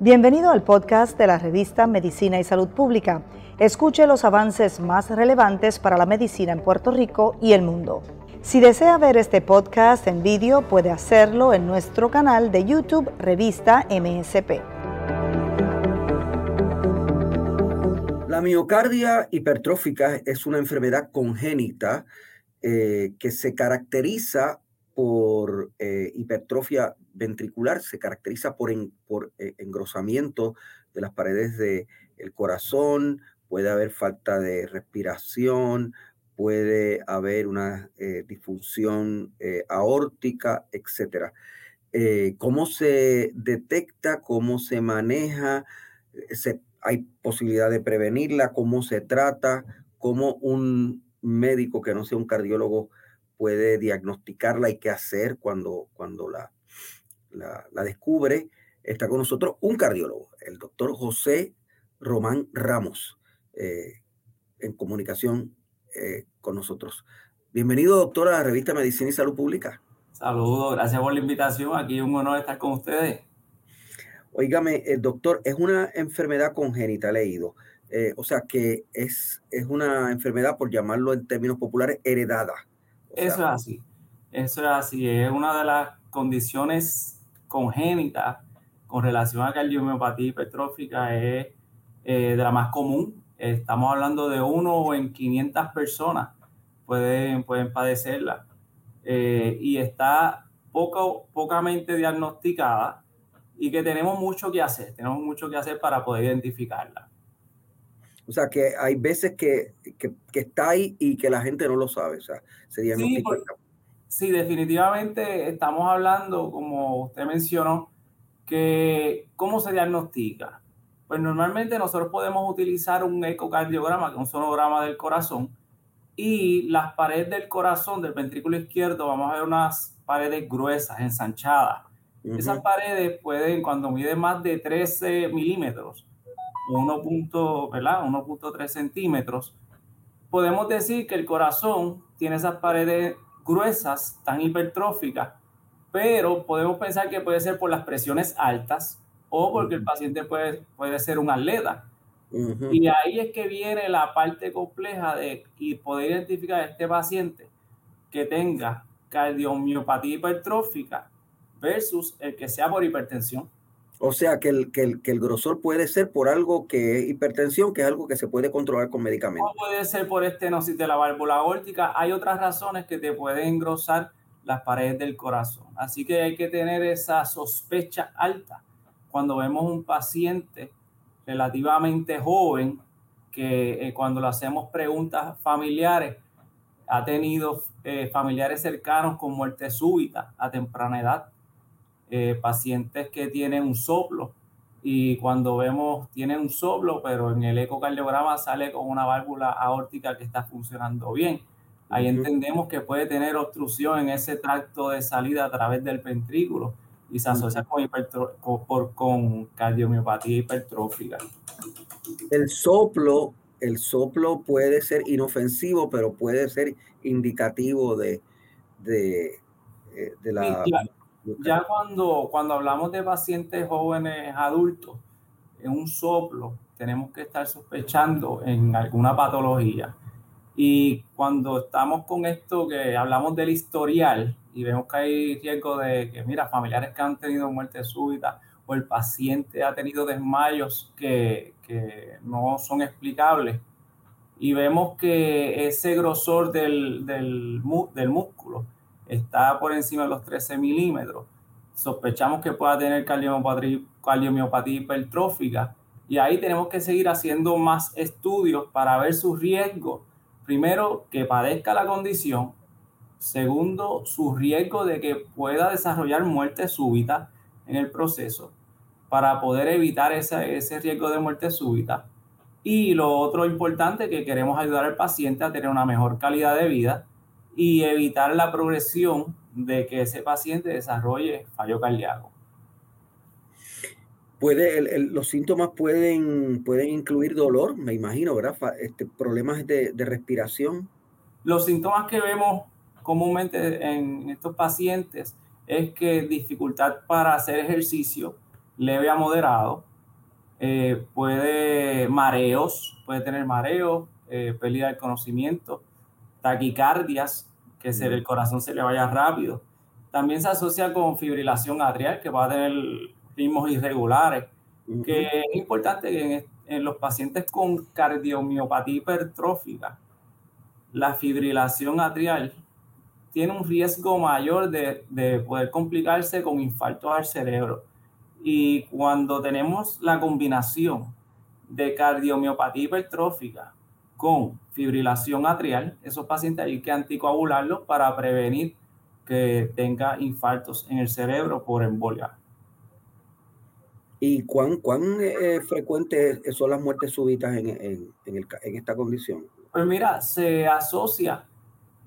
Bienvenido al podcast de la revista Medicina y Salud Pública. Escuche los avances más relevantes para la medicina en Puerto Rico y el mundo. Si desea ver este podcast en vídeo, puede hacerlo en nuestro canal de YouTube Revista MSP. La miocardia hipertrófica es una enfermedad congénita eh, que se caracteriza por eh, hipertrofia ventricular, se caracteriza por, eh, engrosamiento de las paredes del corazón, puede haber falta de respiración, puede haber una eh, disfunción aórtica, etc. ¿Cómo se detecta? ¿Cómo se maneja? ¿Hay posibilidad de prevenirla? ¿Cómo se trata? ¿Cómo un médico que no sea un cardiólogo puede diagnosticarla y qué hacer cuando, cuando la, la, descubre. Está con nosotros un cardiólogo, el doctor José Román Ramos, eh, en comunicación eh, con nosotros. Bienvenido, doctor, a la revista Medicina y Salud Pública. Saludos, gracias por la invitación. Aquí un honor estar con ustedes. Óigame, el doctor, es una enfermedad congénita, leído. Eh, o sea que es, es una enfermedad, por llamarlo en términos populares, heredada. Eso es así. Eso es así. Es una de las condiciones congénitas con relación a cardiomiopatía hipertrófica. Es eh, de la más común. Estamos hablando de uno en 500 personas pueden, pueden padecerla. Eh, y está poco, pocamente diagnosticada y que tenemos mucho que hacer. Tenemos mucho que hacer para poder identificarla. O sea, que hay veces que, está ahí y que la gente no lo sabe. O sea, se diagnostica. Sí, definitivamente estamos hablando, como usted mencionó, que cómo se diagnostica. Pues normalmente nosotros podemos utilizar un ecocardiograma, que es un sonograma del corazón, y las paredes del corazón, del ventrículo izquierdo, vamos a ver unas paredes gruesas, ensanchadas. Esas paredes pueden, cuando miden más de 13 milímetros, 1.3 centímetros, podemos decir que el corazón tiene esas paredes gruesas, tan hipertróficas, pero podemos pensar que puede ser por las presiones altas o porque el paciente puede, puede ser un atleta. Y ahí es que viene la parte compleja de y poder identificar a este paciente que tenga cardiomiopatía hipertrófica versus el que sea por hipertensión. O sea, que el, que, el, que el grosor puede ser por algo que hipertensión, que es algo que se puede controlar con medicamentos. No puede ser por estenosis de la válvula aórtica. Hay otras razones que te pueden engrosar las paredes del corazón. Así que hay que tener esa sospecha alta cuando vemos un paciente relativamente joven que eh, cuando le hacemos preguntas familiares ha tenido eh, familiares cercanos con muerte súbita a temprana edad eh, pacientes que tienen un soplo y cuando vemos tienen un soplo, pero en el ecocardiograma sale con una válvula aórtica que está funcionando bien. Ahí entendemos que puede tener obstrucción en ese tracto de salida a través del ventrículo y se asocia con, con, con cardiomiopatía hipertrófica. El soplo, el soplo puede ser inofensivo, pero puede ser indicativo de, de, eh, de la... Ya cuando, cuando hablamos de pacientes jóvenes adultos, en un soplo tenemos que estar sospechando en alguna patología. Y cuando estamos con esto que hablamos del historial y vemos que hay riesgo de que, mira, familiares que han tenido muerte súbita o el paciente ha tenido desmayos que, que no son explicables y vemos que ese grosor del, del, del músculo está por encima de los 13 milímetros, sospechamos que pueda tener cardiomiopatía, hipertrófica y ahí tenemos que seguir haciendo más estudios para ver su riesgo. Primero, que padezca la condición. Segundo, su riesgo de que pueda desarrollar muerte súbita en el proceso para poder evitar ese, ese riesgo de muerte súbita. Y lo otro importante, que queremos ayudar al paciente a tener una mejor calidad de vida y evitar la progresión de que ese paciente desarrolle fallo cardíaco. Puede, los síntomas pueden, pueden incluir dolor, me imagino, ¿verdad? Este, problemas de, respiración. Los síntomas que vemos comúnmente en estos pacientes es que dificultad para hacer ejercicio leve a moderado, eh, puede mareos, puede tener mareos, eh, pérdida del conocimiento, taquicardias, que se, el corazón se le vaya rápido. También se asocia con fibrilación atrial, que va a tener ritmos irregulares, que es importante que en, en, los pacientes con cardiomiopatía hipertrófica, la fibrilación atrial tiene un riesgo mayor de, de poder complicarse con infartos al cerebro. Y cuando tenemos la combinación de cardiomiopatía hipertrófica con fibrilación atrial, esos pacientes hay que anticoagularlos para prevenir que tenga infartos en el cerebro por embolia. ¿Y cuán, cuán eh, frecuentes son las muertes súbitas en, en, en, el, en, esta condición? Pues mira, se asocia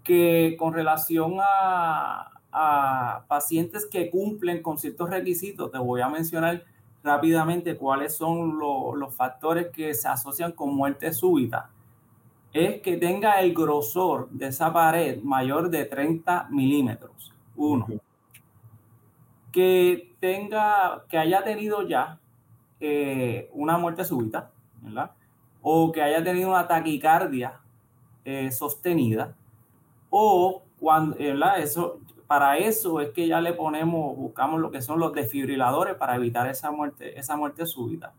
que con relación a, a pacientes que cumplen con ciertos requisitos, te voy a mencionar rápidamente cuáles son lo, los factores que se asocian con muerte súbita. Es que tenga el grosor de esa pared mayor de 30 milímetros. Uno. Que tenga, que haya tenido ya eh, una muerte súbita, ¿verdad? O que haya tenido una taquicardia eh, sostenida. O cuando, ¿verdad? Eso para eso es que ya le ponemos, buscamos lo que son los desfibriladores para evitar esa muerte, esa muerte súbita.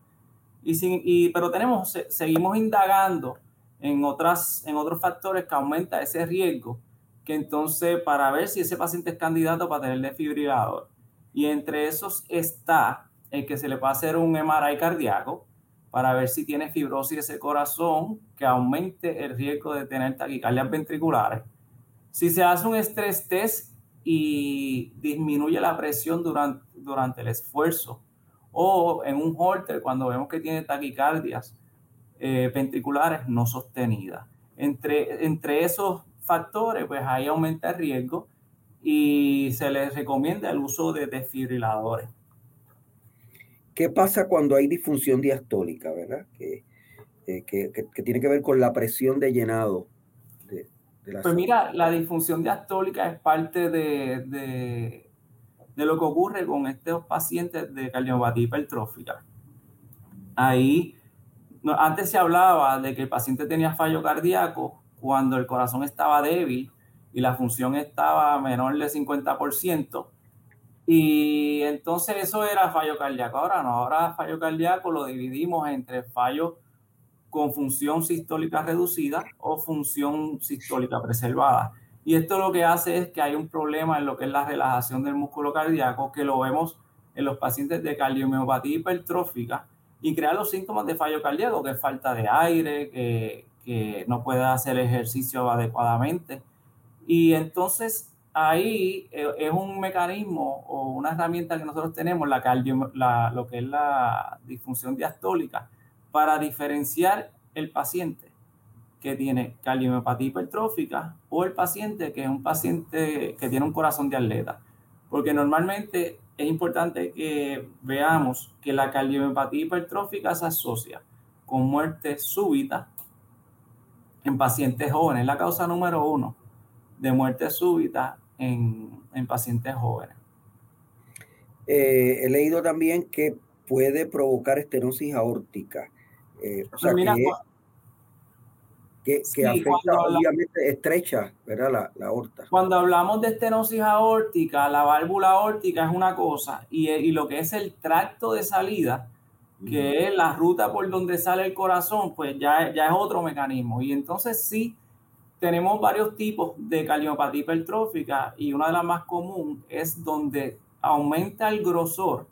Y, sin, y pero tenemos, seguimos indagando en, otras, en otros factores que aumenta ese riesgo, que entonces para ver si ese paciente es candidato para tener desfibrilador. Y entre esos está el que se le puede hacer un MRI cardíaco para ver si tiene fibrosis ese corazón que aumente el riesgo de tener taquicardias ventriculares. Si se hace un estrés test y disminuye la presión durante, durante el esfuerzo. O en un holter, cuando vemos que tiene taquicardias eh, ventriculares no sostenidas. Entre, entre esos factores, pues ahí aumenta el riesgo y se les recomienda el uso de desfibriladores. ¿Qué pasa cuando hay disfunción diastólica, verdad? Que, eh, que, que, que tiene que ver con la presión de llenado pues mira, la disfunción diastólica es parte de, de, de, lo que ocurre con estos pacientes de cardiopatía hipertrófica. Ahí, no, antes se hablaba de que el paciente tenía fallo cardíaco cuando el corazón estaba débil y la función estaba menor del 50%. Y entonces eso era fallo cardíaco. Ahora no, ahora fallo cardíaco lo dividimos entre fallo con función sistólica reducida o función sistólica preservada. Y esto lo que hace es que hay un problema en lo que es la relajación del músculo cardíaco, que lo vemos en los pacientes de cardiomiopatía hipertrófica y crea los síntomas de fallo cardíaco, que es falta de aire, que, que no puede hacer ejercicio adecuadamente. Y entonces ahí eh, es un mecanismo o una herramienta que nosotros tenemos, la, cardio, la lo que es la disfunción diastólica, para diferenciar el paciente que tiene cardiomiopatía hipertrófica o el paciente que es un paciente que tiene un corazón de atleta. Porque normalmente es importante que veamos que la cardiomiopatía hipertrófica se asocia con muerte súbita en pacientes jóvenes. Es la causa número uno de muerte súbita en, en pacientes jóvenes. Eh, he leído también que puede provocar estenosis aórtica. Eh, o sea, mira, que, que, sí, afecta obviamente estrecha, ¿verdad? La, la, aorta. Cuando hablamos de estenosis aórtica, la válvula aórtica es una cosa y, y lo que es el tracto de salida, que es la ruta por donde sale el corazón, pues ya, ya es otro mecanismo. Y entonces sí, tenemos varios tipos de cardiopatía hipertrófica y una de las más comunes es donde aumenta el grosor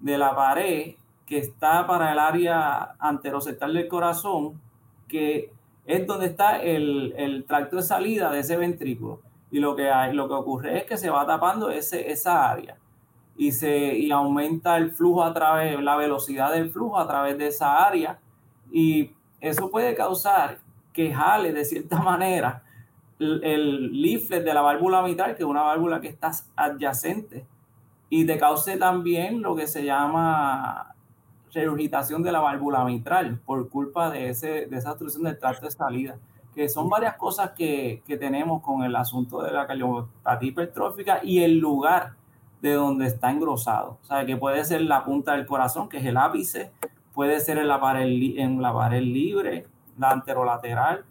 de la pared que está para el área anterosectal del corazón, que es donde está el, el, tracto de salida de ese ventrículo. Y lo que, lo que ocurre es que se va tapando ese, esa área y, se, y aumenta el flujo a través, la velocidad del flujo a través de esa área. Y eso puede causar que jale de cierta manera el, el leaflet de la válvula mitral, que es una válvula que está adyacente, y te cause también lo que se llama regurgitación de la válvula mitral por culpa de, ese, de esa obstrucción del tracto de salida, que son varias cosas que, que tenemos con el asunto de la cardiopatía hipertrófica y el lugar de donde está engrosado. O sea, que puede ser la punta del corazón, que es el ápice, puede ser en la pared, en la pared libre, la anterolateral,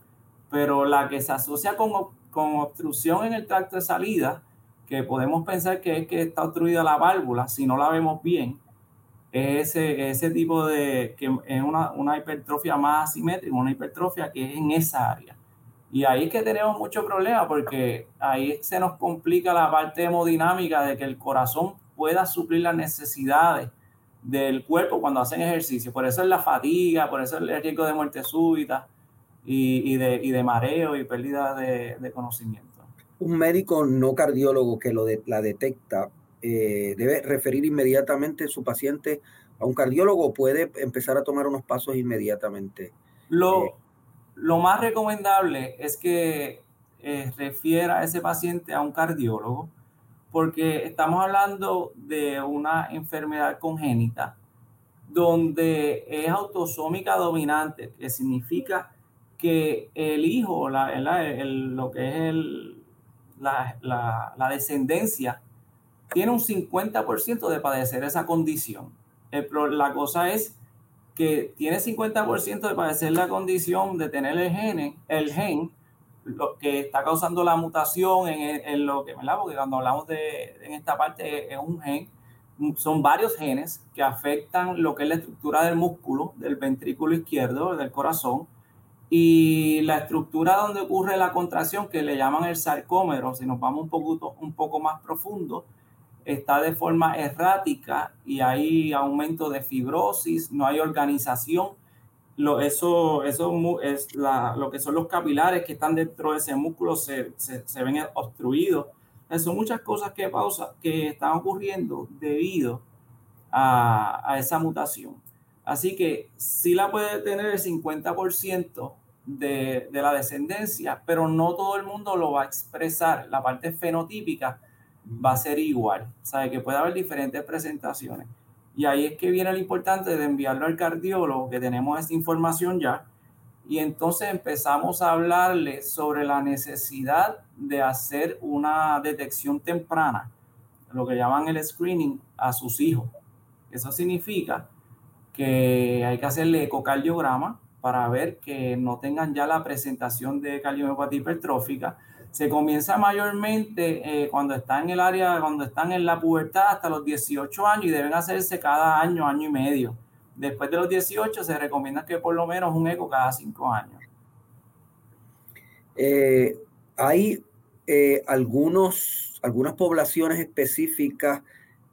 pero la que se asocia con, con obstrucción en el tracto de salida, que podemos pensar que es que está obstruida la válvula, si no la vemos bien, ese, ese tipo de, que es una, una hipertrofia más asimétrica, una hipertrofia que es en esa área. Y ahí es que tenemos mucho problema porque ahí se nos complica la parte hemodinámica de que el corazón pueda suplir las necesidades del cuerpo cuando hacen ejercicio. Por eso es la fatiga, por eso es el riesgo de muerte súbita y, y, de, y de, mareo y pérdida de, de, conocimiento. Un médico no cardiólogo que lo de, la detecta eh, debe referir inmediatamente su paciente a un cardiólogo o puede empezar a tomar unos pasos inmediatamente. Lo, eh, lo más recomendable es que eh, refiera a ese paciente a un cardiólogo porque estamos hablando de una enfermedad congénita donde es autosómica dominante, que significa que el hijo, la, el, lo que es el, la, la, la, descendencia, tiene un 50% de padecer esa condición. El, la cosa es que tiene 50% de padecer la condición de tener el gen, el gen lo que está causando la mutación en, en, lo que, ¿verdad? Porque cuando hablamos de en esta parte es un gen, son varios genes que afectan lo que es la estructura del músculo, del ventrículo izquierdo, del corazón, y la estructura donde ocurre la contracción, que le llaman el sarcómero, si nos vamos un poco, un poco más profundo, está de forma errática y hay aumento de fibrosis, no hay organización lo, eso, eso es la, lo que son los capilares que están dentro de ese músculo se, se, se ven obstruidos. Son muchas cosas que, pausa, que están ocurriendo debido a, a esa mutación. Así que sí la puede tener el 50% de, de, la descendencia, pero no todo el mundo lo va a expresar. La parte fenotípica va a ser igual. Sabe que puede haber diferentes presentaciones. Y ahí es que viene lo importante de enviarlo al cardiólogo, que tenemos esta información ya, y entonces empezamos a hablarle sobre la necesidad de hacer una detección temprana, lo que llaman el screening a sus hijos. Eso significa que hay que hacerle ecocardiograma para ver que no tengan ya la presentación de cardiomiopatía hipertrófica, se comienza mayormente eh, cuando están en el área, cuando están en la pubertad hasta los 18 años y deben hacerse cada año, año y medio. Después de los 18 se recomienda que por lo menos un eco cada 5 años. Eh, hay eh, algunos, algunas poblaciones específicas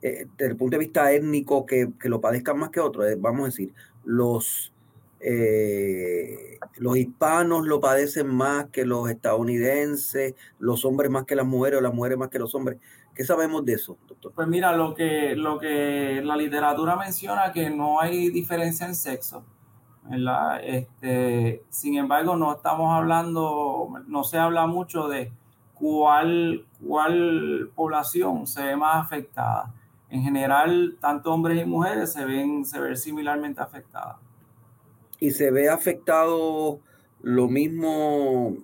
desde el punto de vista étnico que, que lo padezcan más que otros. Vamos a decir, los eh, los hispanos lo padecen más que los estadounidenses, los hombres más que las mujeres o las mujeres más que los hombres. ¿Qué sabemos de eso, doctor? Pues mira, lo que, la literatura menciona que no hay diferencia en sexo. Este, sin embargo, no estamos hablando, no se habla mucho de cuál, cuál población se ve más afectada. En general, tanto hombres y mujeres se ven, se ven similarmente afectadas y se ve afectado lo mismo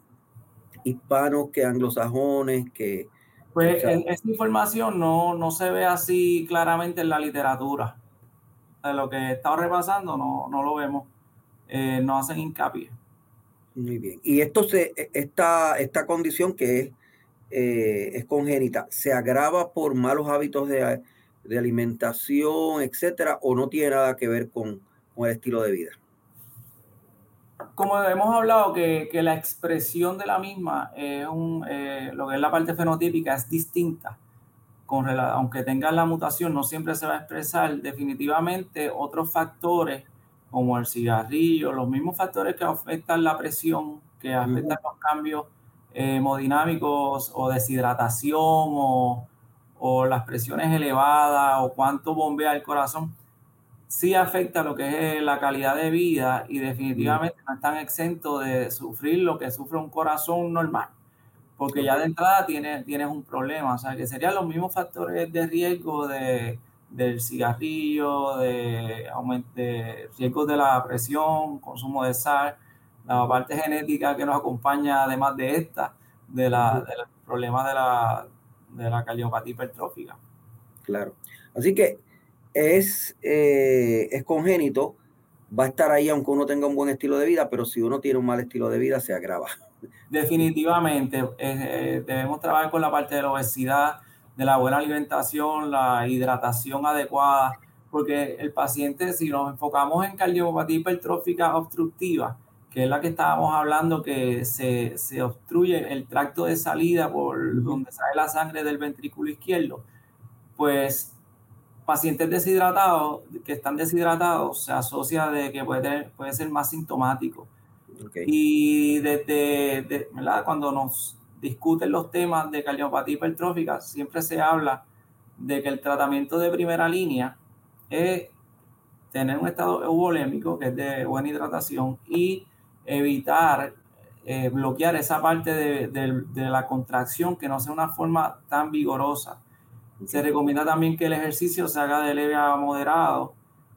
hispanos que anglosajones, que... Pues o sea, esta información no, no se ve así claramente en la literatura. De lo que he estado repasando no, no lo vemos. Eh, no hacen hincapié. Muy bien. Y esto se, esta, esta condición que es, eh, es congénita, ¿se agrava por malos hábitos de, de alimentación, etcétera, o no tiene nada que ver con, con el estilo de vida? Como hemos hablado, que, que, la expresión de la misma, es un, eh, lo que es la parte fenotípica, es distinta. Con, aunque tenga la mutación, no siempre se va a expresar. Definitivamente, otros factores, como el cigarrillo, los mismos factores que afectan la presión, que afectan los cambios eh, hemodinámicos o deshidratación o, o las presiones elevadas o cuánto bombea el corazón sí afecta lo que es la calidad de vida y definitivamente no están exentos de sufrir lo que sufre un corazón normal, porque ya de entrada tienes, tienes un problema, o sea, que serían los mismos factores de riesgo de, del cigarrillo, de, aumento, de riesgos de la presión, consumo de sal, la parte genética que nos acompaña además de esta, de la, del problema de la, de la cardiopatía hipertrófica. Claro. Así que es, eh, es congénito, va a estar ahí aunque uno tenga un buen estilo de vida, pero si uno tiene un mal estilo de vida, se agrava. Definitivamente, eh, debemos trabajar con la parte de la obesidad, de la buena alimentación, la hidratación adecuada, porque el paciente, si nos enfocamos en cardiopatía hipertrófica obstructiva, que es la que estábamos hablando, que se, se obstruye el tracto de salida por donde sale la sangre del ventrículo izquierdo, pues pacientes deshidratados, que están deshidratados, se asocia de que puede, puede ser más sintomático. Y desde, ¿verdad? cuando nos discuten los temas de cardiopatía hipertrófica, siempre se habla de que el tratamiento de primera línea es tener un estado eubolémico, que es de buena hidratación, y evitar eh, bloquear esa parte de, de, la contracción que no sea una forma tan vigorosa. Se recomienda también que el ejercicio se haga de leve a moderado,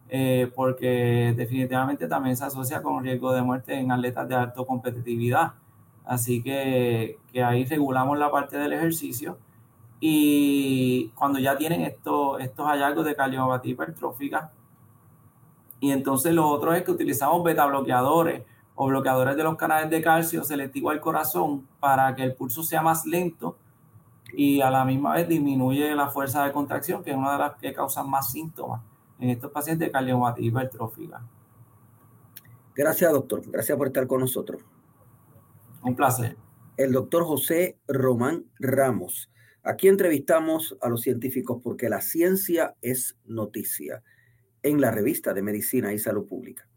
eh, porque definitivamente también se asocia con riesgo de muerte en atletas de alta competitividad. Así que, que ahí regulamos la parte del ejercicio. Y cuando ya tienen estos, estos hallazgos de cardiopatía hipertrófica, y entonces lo otro es que utilizamos beta bloqueadores o bloqueadores de los canales de calcio selectivo al corazón para que el pulso sea más lento y a la misma vez disminuye la fuerza de contracción, que es una de las que causan más síntomas en estos pacientes de cardiopatía hipertrófica. Gracias, doctor. Gracias por estar con nosotros. Un placer. El doctor José Román Ramos. Aquí entrevistamos a los científicos porque la ciencia es noticia en la revista de Medicina y Salud Pública.